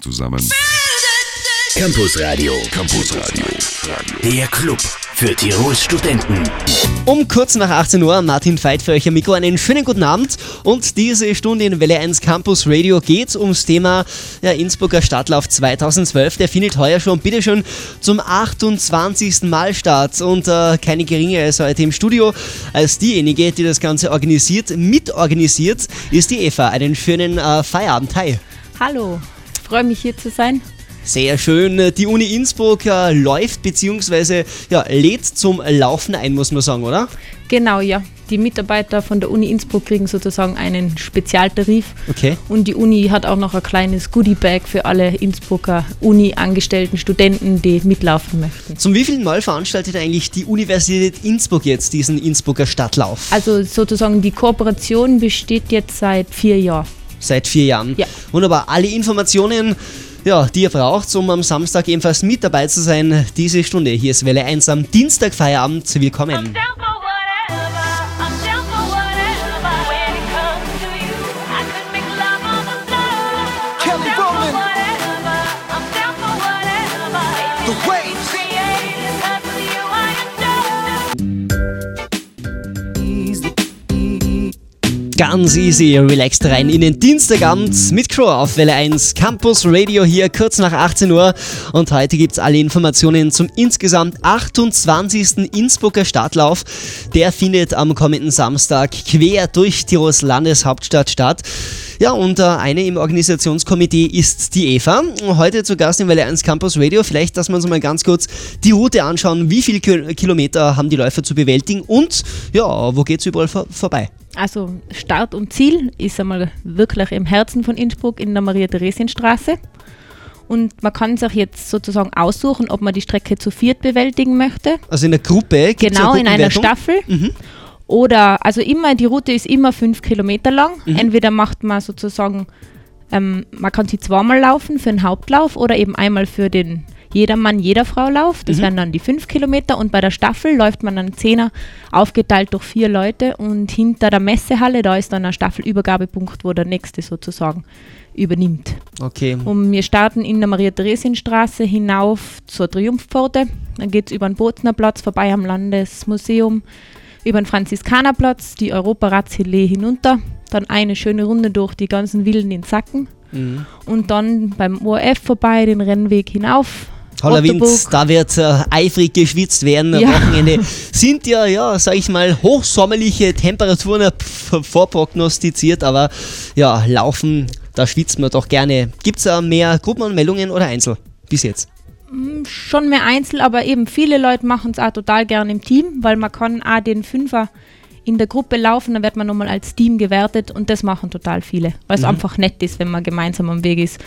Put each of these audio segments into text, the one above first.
zusammen. Campus Radio. Campus Radio. Der Club für Tirols Studenten. Um kurz nach 18 Uhr, Martin Veit für euch am Mikro. Einen schönen guten Abend. Und diese Stunde in Welle 1 Campus Radio geht ums Thema ja, Innsbrucker Stadtlauf 2012. Der findet heuer schon, bitteschön, zum 28. Mal statt. Und äh, keine geringe als heute im Studio als diejenige, die das Ganze organisiert, mitorganisiert, ist die Eva. Einen schönen äh, Feierabend. Hi. Hallo, freue mich hier zu sein. Sehr schön. Die Uni Innsbruck äh, läuft bzw. Ja, lädt zum Laufen ein, muss man sagen, oder? Genau, ja. Die Mitarbeiter von der Uni Innsbruck kriegen sozusagen einen Spezialtarif. Okay. Und die Uni hat auch noch ein kleines Goodie-Bag für alle Innsbrucker Uni-angestellten Studenten, die mitlaufen möchten. Zum wievielten Mal veranstaltet eigentlich die Universität Innsbruck jetzt diesen Innsbrucker Stadtlauf? Also sozusagen die Kooperation besteht jetzt seit vier Jahren. Seit vier Jahren. Ja. Wunderbar. Alle Informationen, ja, die ihr braucht, um am Samstag ebenfalls mit dabei zu sein, diese Stunde. Hier ist Welle 1 am Dienstag Feierabend. Willkommen. Ganz easy, relaxed rein in den Dienstagabend mit Crow auf Welle 1 Campus Radio hier kurz nach 18 Uhr. Und heute gibt's alle Informationen zum insgesamt 28. Innsbrucker Stadtlauf. Der findet am kommenden Samstag quer durch Tirols Landeshauptstadt statt. Ja, und äh, eine im Organisationskomitee ist die Eva. Heute zu Gast im Welle 1 Campus Radio. Vielleicht, dass wir uns mal ganz kurz die Route anschauen. Wie viele Ki- Kilometer haben die Läufer zu bewältigen und ja, wo geht's überall vor vorbei? Also Start und Ziel ist einmal wirklich im Herzen von Innsbruck in der Maria-Theresien-Straße. Und man kann sich jetzt sozusagen aussuchen, ob man die Strecke zu viert bewältigen möchte. Also in der Gruppe? Gibt's Genau, eine in einer? Staffel. Oder, also immer, die Route ist immer fünf Kilometer lang. Entweder macht man sozusagen, ähm, man kann sie zweimal laufen für den Hauptlauf oder eben einmal für den Jedermann, Jederfrau-Lauf. Das wären dann die fünf Kilometer. Und bei der Staffel läuft man einen Zehner aufgeteilt durch vier Leute. Und hinter der Messehalle, da ist dann ein Staffelübergabepunkt, wo der nächste sozusagen übernimmt. Okay. Und wir starten in der Maria-Theresien-Straße hinauf zur Triumphpforte. Dann geht es über den Boznerplatz vorbei am Landesmuseum, über den Franziskanerplatz, die Europaratsillee hinunter. Dann eine schöne Runde durch die ganzen Villen in Sacken. Mhm. Und dann beim ORF vorbei, den Rennweg hinauf. Wind, Otterburg. da wird äh, eifrig geschwitzt werden. Am Ja. Wochenende sind ja, ja, sag ich mal, hochsommerliche Temperaturen äh, vorprognostiziert, aber ja, laufen, da schwitzt man doch gerne. Gibt es äh, mehr Gruppenanmeldungen oder Einzel bis jetzt? Schon mehr Einzel, aber eben viele Leute machen es auch total gerne im Team, weil man kann auch den Fünfer in der Gruppe laufen, dann wird man nochmal als Team gewertet und das machen total viele, weil es einfach nett ist, wenn man gemeinsam am Weg ist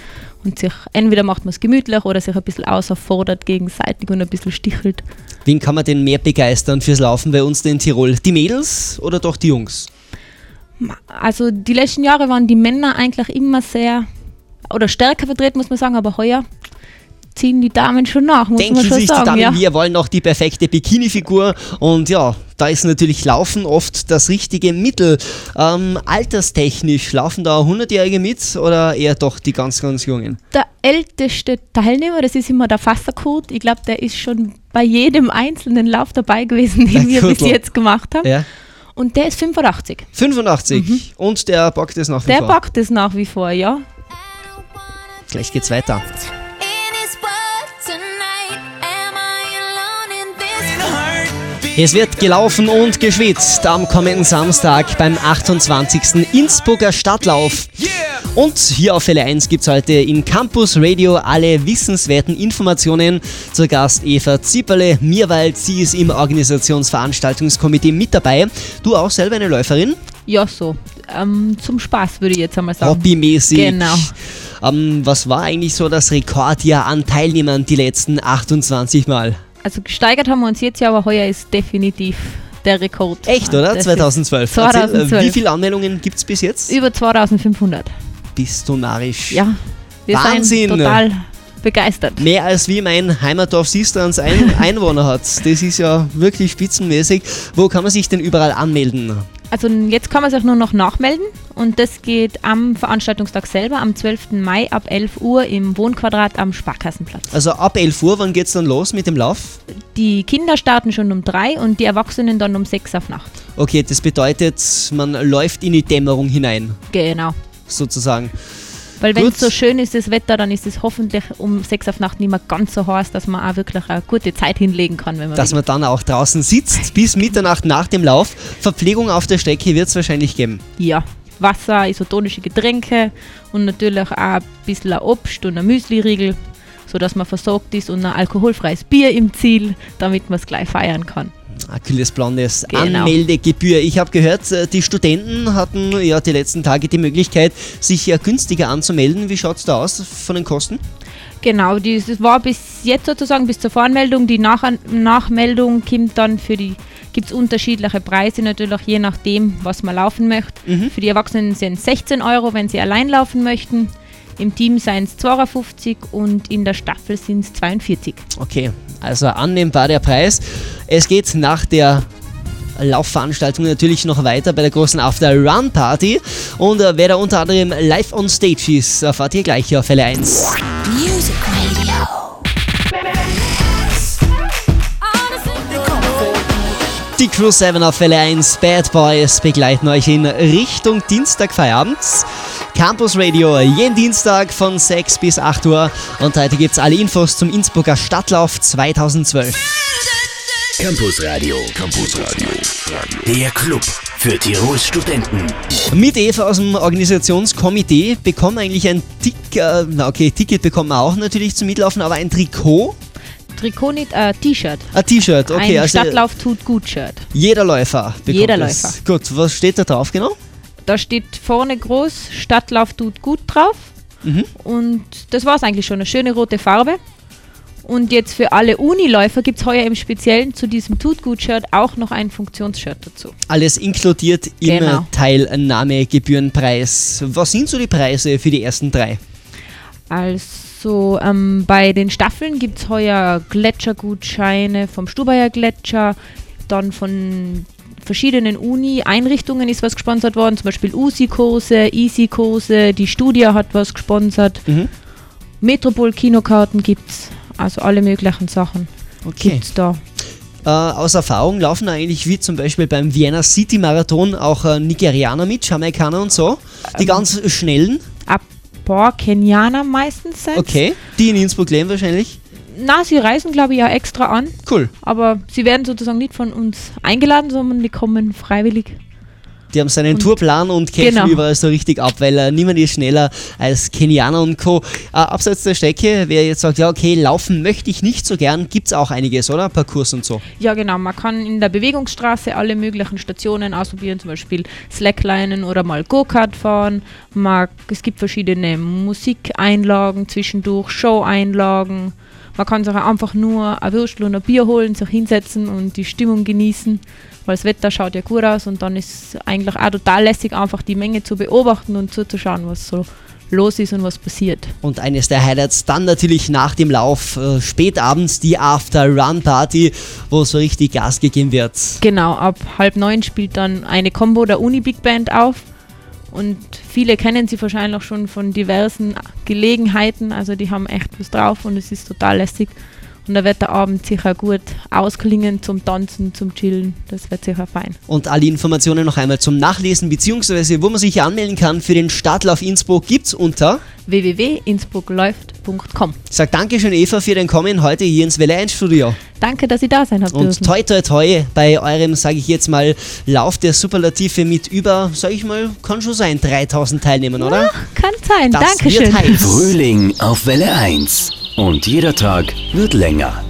und sich, entweder macht man es gemütlich oder sich ein bisschen außerfordert gegenseitig und ein bisschen stichelt. Wen kann man denn mehr begeistern fürs Laufen bei uns in Tirol? Die Mädels oder doch die Jungs? Also die letzten Jahre waren die Männer eigentlich immer sehr oder stärker vertreten, muss man sagen, aber heuer ziehen die Damen schon nach, muss Denken man schon sich die sagen. Damen, ja. wir wollen auch die perfekte Bikini-Figur und ja, da ist natürlich Laufen oft das richtige Mittel. Ähm, alterstechnisch, laufen da 100-Jährige mit oder eher doch die ganz, ganz Jungen? der älteste Teilnehmer, das ist immer der Fasserkurt. Ich glaube, der ist schon bei jedem einzelnen Lauf dabei gewesen, Der den wir bis jetzt gemacht haben. Ja. Und der ist 85. 85 und der bockt es nach wie Mhm. Der vor. packt es nach wie vor, ja. Gleich geht's weiter. Es wird gelaufen und geschwitzt am kommenden Samstag beim 28. Innsbrucker Stadtlauf. Und hier auf Welle 1 gibt es heute in Campus Radio alle wissenswerten Informationen. Zur Gast Eva Zipperle, Mirwald, sie ist im Organisationsveranstaltungskomitee mit dabei. Du auch selber eine Läuferin? Ja, so. Ähm, zum Spaß würde ich jetzt einmal sagen. Hobbymäßig. Genau. Ähm, was war eigentlich so das Rekordjahr an Teilnehmern die letzten 28 Mal? Also gesteigert haben wir uns jetzt ja, aber heuer ist definitiv der Rekord. Echt, oder? Das ist 2012. Erzähl, äh, 2012. wie viele Anmeldungen gibt es bis jetzt? Über 2500. Bist du narrisch? Ja. Wir Wahnsinn. sind total begeistert. Mehr als wie mein Heimatdorf Sistrans ein Einwohner hat. Das ist ja wirklich spitzenmäßig. Wo kann man sich denn überall anmelden? Also jetzt kann man sich nur noch nachmelden und das geht am Veranstaltungstag selber, am 12. Mai ab 11 Uhr im Wohnquadrat am Sparkassenplatz. Also ab 11 Uhr, wann geht's dann los mit dem Lauf? Die Kinder starten schon um 3 und die Erwachsenen dann um 6 auf Nacht. Okay, das bedeutet, man läuft in die Dämmerung hinein, Genau. sozusagen. Weil wenn es so schön ist, das Wetter, dann ist es hoffentlich um 6 auf Nacht nicht mehr ganz so heiß, dass man auch wirklich eine gute Zeit hinlegen kann, wenn man Dass will. man dann auch draußen sitzt bis Mitternacht nach dem Lauf. Verpflegung auf der Strecke wird es wahrscheinlich geben. Ja, Wasser, isotonische Getränke und natürlich auch ein bisschen Obst und ein Müsli-Riegel, sodass man versorgt ist und ein alkoholfreies Bier im Ziel, damit man es gleich feiern kann. Kühles blondes Genau. Anmeldegebühr. Ich habe gehört, äh, die Studenten hatten ja die letzten Tage die Möglichkeit, sich ja günstiger anzumelden. Wie schaut es da aus von den Kosten? Genau, das war bis jetzt sozusagen bis zur Voranmeldung. Die Nach Nachmeldung kommt dann für die, gibt es unterschiedliche Preise, natürlich je nachdem, was man laufen möchte. Für die Erwachsenen sind es 16 Euro, wenn sie allein laufen möchten. Im Team seien es 52 und in der Staffel sind es 42. Okay, also annehmbar der Preis. Es geht nach der Laufveranstaltung natürlich noch weiter bei der großen After Run Party. Und äh, wer da unter anderem live on stage ist, erfahrt ihr gleich hier auf Welle 1. Die Crew 7 auf Welle 1 Bad Boys begleiten euch in Richtung Dienstag Feierabend. Campus Radio jeden Dienstag von 6 bis 8 Uhr. Und heute gibt's alle Infos zum Innsbrucker Stadtlauf 2012. Campus Radio. Campus Radio. Der Club für Tirols Studenten. Mit Eva aus dem Organisationskomitee bekommen eigentlich ein Tick, äh, na okay, Ticket bekommen wir auch natürlich zum Mitlaufen, aber ein Trikot, Trikot nicht, äh, T-Shirt. ein T-Shirt, okay, ein also Stadtlauf tut gut Shirt. jeder Läufer bekommt Jeder. Läufer. Gut, was steht da drauf genau? Da steht vorne groß Stadtlauf tut gut drauf. Mhm. Und das war es eigentlich schon, eine schöne rote Farbe. Und jetzt für alle Uniläufer gibt es heuer im Speziellen zu diesem Tut gut Shirt auch noch ein Funktionsshirt dazu. Alles inkludiert im Genau. Teilnahmegebührenpreis. Was sind so die Preise für die ersten drei? Also ähm, bei den Staffeln gibt es heuer Gletschergutscheine vom Stubaier Gletscher, dann von verschiedenen Uni-Einrichtungen ist was gesponsert worden, zum Beispiel USI-Kurse, Easy-Kurse, die Studia hat was gesponsert, Mhm. Metropol-Kinokarten gibt es, also alle möglichen Sachen Okay. gibt es da. Äh, aus Erfahrung laufen eigentlich wie zum Beispiel beim Vienna City Marathon auch äh, Nigerianer mit, Jamaikaner und so. Ähm. Die ganz schnellen, Ein paar Kenianer meistens sind's. okay. Die in Innsbruck leben wahrscheinlich. Na, sie reisen glaube ich ja extra an, Cool. aber sie werden sozusagen nicht von uns eingeladen, sondern die kommen freiwillig. Die haben seinen Und- Tourplan und kämpfen Genau. überall so richtig ab, weil äh, niemand ist schneller als Kenianer und Co. Äh, abseits der Strecke, wer jetzt sagt, ja okay, laufen möchte ich nicht so gern, gibt es auch einiges, oder? Parcours und so. Ja, genau. Man kann in der Bewegungsstraße alle möglichen Stationen ausprobieren, zum Beispiel Slacklinen oder mal Go-Kart fahren. Man, es gibt verschiedene Musikeinlagen zwischendurch, Show-Einlagen. Man kann sich auch einfach nur ein Würstel und ein Bier holen, sich hinsetzen und die Stimmung genießen, weil das Wetter schaut ja gut aus und dann ist eigentlich auch total lässig, einfach die Menge zu beobachten und zuzuschauen, was so los ist und was passiert. Und eines der Highlights dann natürlich nach dem Lauf, äh, spät abends die After-Run-Party, wo so richtig Gas gegeben wird. Genau, ab halb neun spielt dann eine Combo der Uni Big Band auf. Und viele kennen sie wahrscheinlich auch schon von diversen Gelegenheiten. Also die haben echt was drauf und es ist total lässig. Und da wird der Abend sicher gut ausklingen zum Tanzen, zum Chillen. Das wird sicher fein. Und alle Informationen noch einmal zum Nachlesen, beziehungsweise wo man sich anmelden kann für den Startlauf Innsbruck gibt's unter. www.innsbruckläuft.com sag Dankeschön Eva für dein Kommen heute hier ins Welle 1 Studio. Danke, dass ich da sein habe Und dürfen. toi toi toi bei eurem, sage ich jetzt mal, Lauf der Superlative mit über, sage ich mal, kann schon sein, 3000 Teilnehmern, oder? Kann sein. Das Dankeschön. wird heiß. Frühling auf Welle 1. Und jeder Tag wird länger.